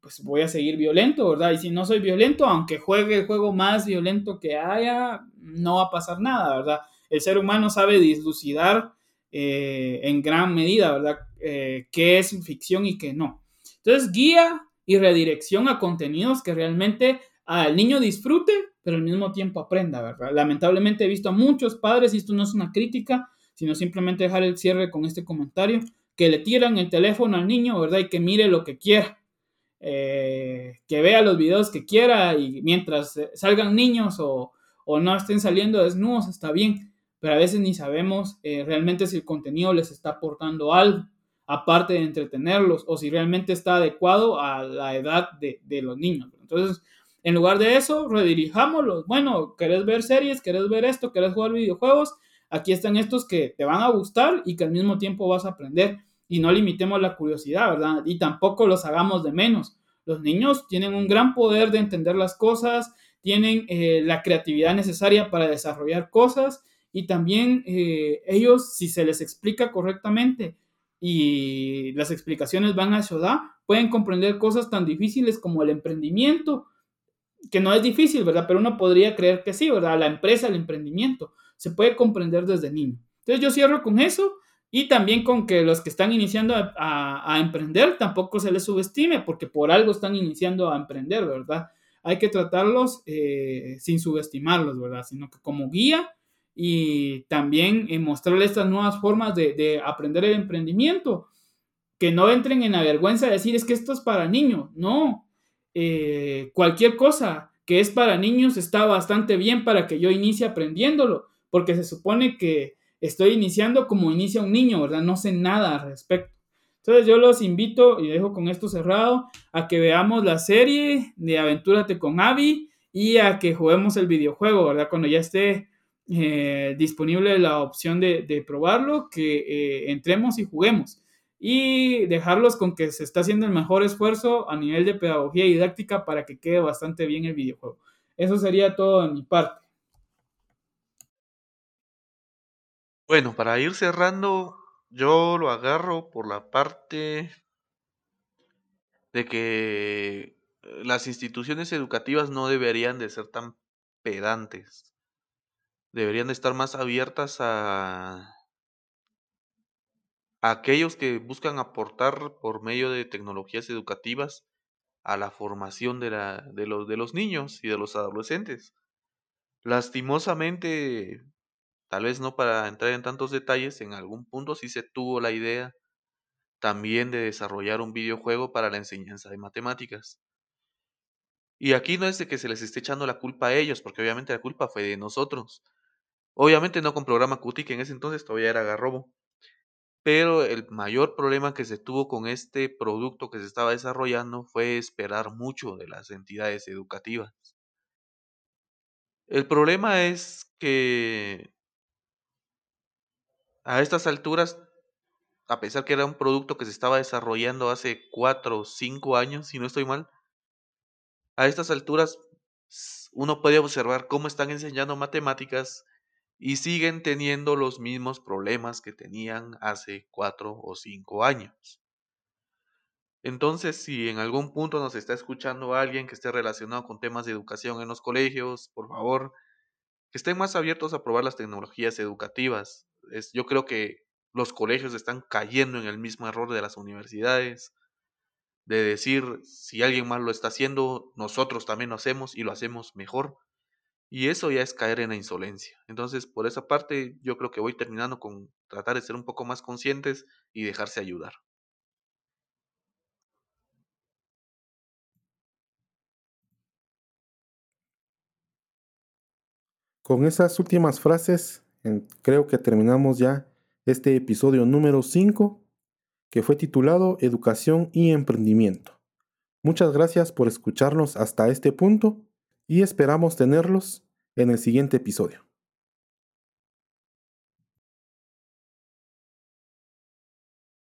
pues voy a seguir violento, ¿verdad? Y si no soy violento, aunque juegue el juego más violento que haya, no va a pasar nada, ¿verdad? El ser humano sabe dislucidar eh, en gran medida, ¿verdad? Eh, qué es ficción y qué no. Entonces, guía y redirección a contenidos que realmente al niño disfrute, al mismo tiempo aprenda, ¿verdad? Lamentablemente he visto a muchos padres, y esto no es una crítica, sino simplemente dejar el cierre con este comentario, que le tiran el teléfono al niño, ¿verdad? Y que mire lo que quiera. Eh, que vea los videos que quiera y mientras salgan niños o, o, no estén saliendo desnudos, está bien, pero a veces ni sabemos eh, realmente si el contenido les está aportando algo, aparte de entretenerlos, o si realmente está adecuado a la edad de, de los niños. Entonces, en lugar de eso, redirijámoslos. Bueno, ¿querés ver series? ¿Querés ver esto? ¿Querés jugar videojuegos? Aquí están estos que te van a gustar y que al mismo tiempo vas a aprender y no limitemos la curiosidad, ¿verdad? Y tampoco los hagamos de menos. Los niños tienen un gran poder de entender las cosas, tienen eh, la creatividad necesaria para desarrollar cosas y también eh, ellos, si se les explica correctamente y las explicaciones van a ayudar, pueden comprender cosas tan difíciles como el emprendimiento, que no es difícil, ¿verdad? Pero uno podría creer que sí, ¿verdad? La empresa, el emprendimiento, se puede comprender desde niño. Entonces yo cierro con eso y también con que los que están iniciando a, emprender tampoco se les subestime, porque por algo están iniciando a emprender, ¿verdad? Hay que tratarlos eh, sin subestimarlos, ¿verdad? Sino que como guía y también eh, mostrarles estas nuevas formas de, aprender el emprendimiento. Que no entren en la vergüenza de decir es que esto es para niños. No, eh, cualquier cosa que es para niños está bastante bien para que yo inicie aprendiéndolo, porque se supone que estoy iniciando como inicia un niño, ¿verdad? No sé nada al respecto. Entonces yo los invito y dejo con esto cerrado a que veamos la serie de Aventúrate con Abby y a que juguemos el videojuego, ¿verdad? Cuando ya esté eh, disponible la opción de, probarlo, que eh, entremos y juguemos. Y dejarlos con que se está haciendo el mejor esfuerzo a nivel de pedagogía didáctica para que quede bastante bien el videojuego. Eso sería todo de mi parte. Bueno, para ir cerrando, yo lo agarro por la parte de que las instituciones educativas no deberían de ser tan pedantes. Deberían de estar más abiertas a, aquellos que buscan aportar por medio de tecnologías educativas a la formación de, la, de, los, de los niños y de los adolescentes. Lastimosamente, tal vez no para entrar en tantos detalles, en algún punto sí se tuvo la idea también de desarrollar un videojuego para la enseñanza de matemáticas. Y aquí no es de que se les esté echando la culpa a ellos, porque obviamente la culpa fue de nosotros. Obviamente no con programa Qt, que en ese entonces todavía era Garrobo. Pero el mayor problema que se tuvo con este producto que se estaba desarrollando fue esperar mucho de las entidades educativas. El problema es que a estas alturas, a pesar que era un producto que se estaba desarrollando hace cuatro o cinco años, si no estoy mal, a estas alturas uno puede observar cómo están enseñando matemáticas y siguen teniendo los mismos problemas que tenían hace cuatro o cinco años. Entonces, si en algún punto nos está escuchando alguien que esté relacionado con temas de educación en los colegios, por favor, que estén más abiertos a probar las tecnologías educativas. Yo creo que los colegios están cayendo en el mismo error de las universidades, de decir, si alguien más lo está haciendo, nosotros también lo hacemos y lo hacemos mejor. Y eso ya es caer en la insolencia. Entonces, por esa parte, yo creo que voy terminando con tratar de ser un poco más conscientes y dejarse ayudar. Con esas últimas frases, creo que terminamos ya este episodio número 5, que fue titulado Educación y Emprendimiento. Muchas gracias por escucharnos hasta este punto y esperamos tenerlos en el siguiente episodio.